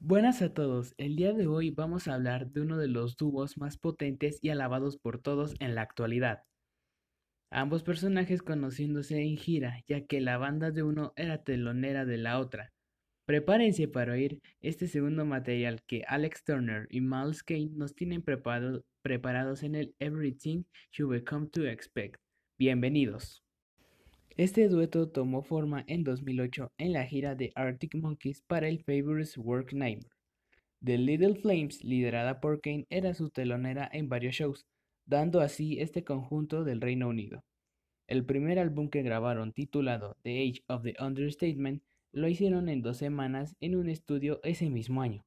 Buenas a todos, el día de hoy vamos a hablar de uno de los dúos más potentes y alabados por todos en la actualidad. Ambos personajes conociéndose en gira, ya que la banda de uno era telonera de la otra. Prepárense para oír este segundo material que Alex Turner y Miles Kane nos tienen preparados en el Everything You Will Come to Expect. Bienvenidos. Este dueto tomó forma en 2008 en la gira de Arctic Monkeys para el Favorite Work Nightmare. The Little Flames, liderada por Kane, era su telonera en varios shows, dando así este conjunto del Reino Unido. El primer álbum que grabaron, titulado The Age of the Understatement, lo hicieron en dos semanas en un estudio ese mismo año.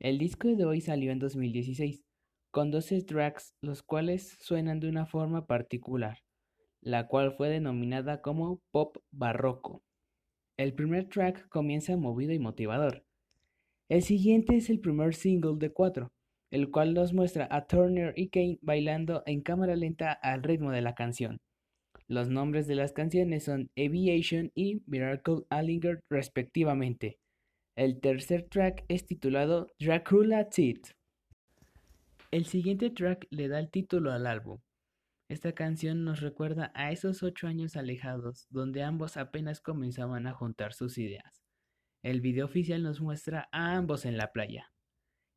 El disco de hoy salió en 2016, con 12 tracks, los cuales suenan de una forma particular la cual fue denominada como pop barroco. El primer track comienza movido y motivador. El siguiente es el primer single de cuatro, el cual nos muestra a Turner y Kane bailando en cámara lenta al ritmo de la canción. Los nombres de las canciones son Aviation y Miracle Allinger respectivamente. El tercer track es titulado Dracula Teeth. El siguiente track le da el título al álbum. Esta canción nos recuerda a esos ocho años alejados, donde ambos apenas comenzaban a juntar sus ideas. El video oficial nos muestra a ambos en la playa.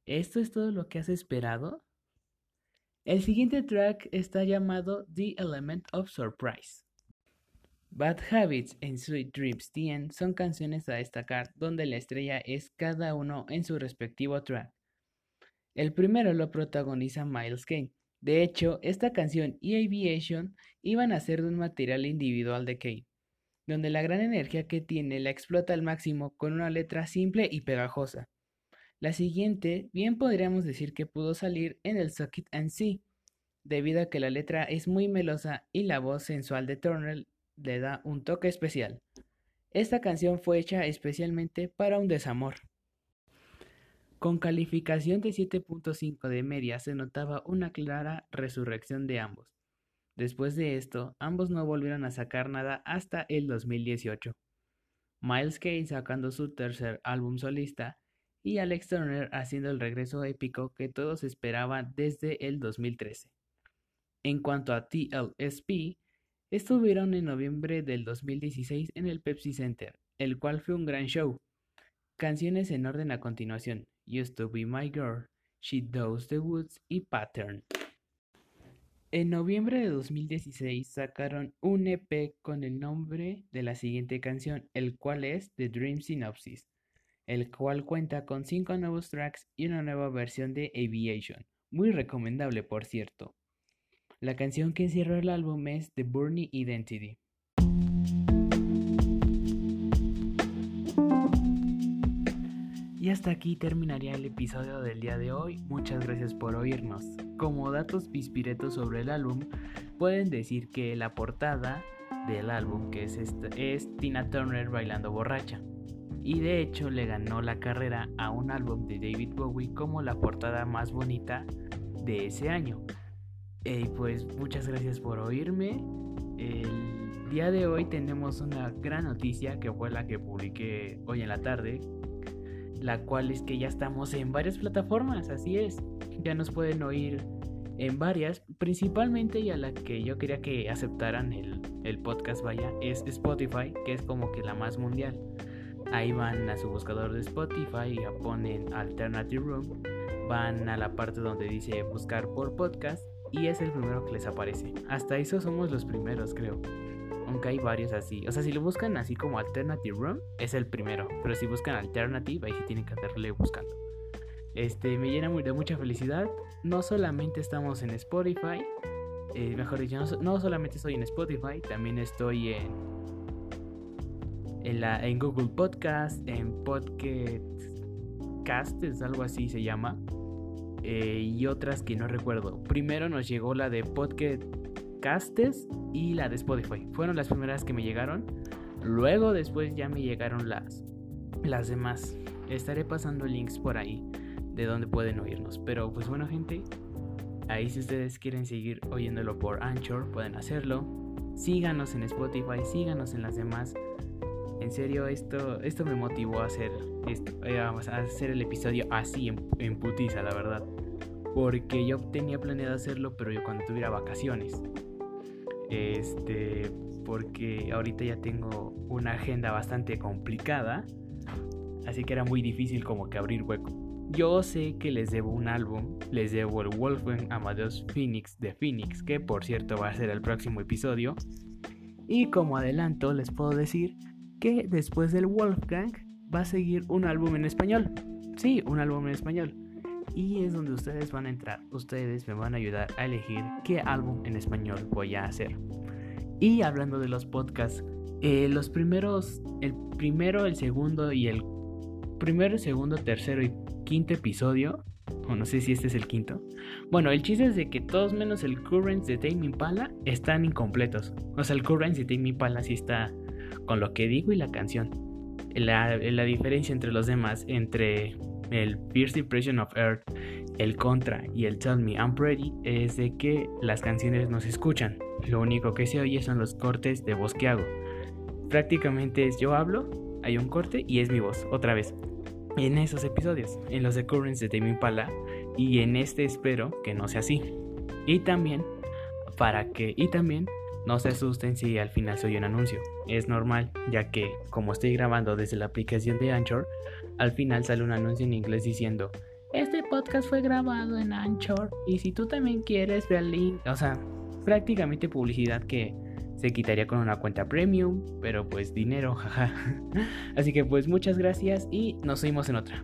¿Esto es todo lo que has esperado? El siguiente track está llamado The Element of Surprise. Bad Habits and Sweet Dreams The son canciones a destacar donde la estrella es cada uno en su respectivo track. El primero lo protagoniza Miles Kane, de hecho, esta canción y Aviation iban a ser de un material individual de Kane, donde la gran energía que tiene la explota al máximo con una letra simple y pegajosa. La siguiente, bien podríamos decir que pudo salir en el Suck It and See, debido a que la letra es muy melosa y la voz sensual de Turner le da un toque especial. Esta canción fue hecha especialmente para un desamor. Con calificación de 7.5 de media se notaba una clara resurrección de ambos. Después de esto, ambos no volvieron a sacar nada hasta el 2018. Miles Kane sacando su tercer álbum solista y Alex Turner haciendo el regreso épico que todos esperaban desde el 2013. En cuanto a TLSP, estuvieron en noviembre del 2016 en el Pepsi Center, el cual fue un gran show. Canciones en orden a continuación. Used to Be My Girl, She Does the Woods y Pattern. En noviembre de 2016 sacaron un EP con el nombre de la siguiente canción, el cual es The Dream Synopsis, el cual cuenta con 5 nuevos tracks y una nueva versión de Aviation, muy recomendable por cierto. La canción que cierra el álbum es The Burning Identity. Hasta aquí terminaría el episodio del día de hoy. Muchas gracias por oírnos. Como datos pispiretos sobre el álbum, pueden decir que la portada del álbum, que es, es Tina Turner bailando borracha. Y de hecho le ganó la carrera a un álbum de David Bowie como la portada más bonita de ese año. Y pues muchas gracias por oírme. El día de hoy tenemos una gran noticia que fue la que publiqué hoy en la tarde la cual es que ya estamos en varias plataformas, así es, ya nos pueden oír en varias, principalmente y a la que yo quería que aceptaran el, el podcast, vaya, es Spotify, que es como que la más mundial. Ahí van a su buscador de Spotify y ponen Alternative Room, van a la parte donde dice buscar por podcast y es el primero que les aparece. Hasta eso somos los primeros, creo aunque hay varios así. O sea, si lo buscan así como Alternative Room, es el primero. Pero si buscan Alternative, ahí sí tienen que hacerle buscando. Este, me llena de mucha felicidad. No solamente estamos en Spotify, eh, mejor dicho, no, solamente estoy en Spotify, también estoy en, en, Google Podcast, en Podcast es algo así se llama, eh, y otras que no recuerdo. Primero nos llegó la de Podcast Castes y la de Spotify. Fueron las primeras que me llegaron. Luego después ya me llegaron las, las demás. Estaré pasando links por ahí de donde pueden oírnos. Pero pues bueno gente, ahí si ustedes quieren seguir oyéndolo por Anchor pueden hacerlo. Síganos en Spotify, síganos en las demás En serio, esto, esto me motivó a hacer esto, eh, a hacer el episodio así en, en putiza, la verdad. Porque yo tenía planeado hacerlo, pero yo cuando tuviera vacaciones. Este, porque ahorita ya tengo una agenda bastante complicada, así que era muy difícil como que abrir hueco. Yo sé que les debo un álbum, les debo el Wolfgang Amadeus Phoenix de Phoenix, que por cierto va a ser el próximo episodio. Y como adelanto les puedo decir que después del Wolfgang va a seguir un álbum en español. Sí, un álbum en español. Y es donde ustedes van a entrar. Ustedes me van a ayudar a elegir qué álbum en español voy a hacer. Y hablando de los podcasts, eh, los primeros, el primero, el segundo y el primero, segundo, tercero y quinto episodio, o no sé si este es el quinto. Bueno, el chiste es de que todos menos el Currents de Tame Impala están incompletos. O sea, el Currents de Tame Impala sí está con lo que digo y la canción. La, la diferencia entre los demás, entre el First Impression of Earth, el Contra y el Tell Me I'm Ready, es de que las canciones no se escuchan. Lo único que se oye son los cortes de voz que hago. Prácticamente es yo hablo, hay un corte y es mi voz, otra vez. En esos episodios, en los de Currents de Tame Impala y en este espero que no sea así. Y también para que y también no se asusten si al final soy un anuncio. Es normal, ya que como estoy grabando desde la aplicación de Anchor, al final sale un anuncio en inglés diciendo, este podcast fue grabado en Anchor y si tú también quieres ver link, o sea, prácticamente publicidad que se quitaría con una cuenta premium, pero pues dinero, jaja. Así que pues muchas gracias y nos vemos en otra.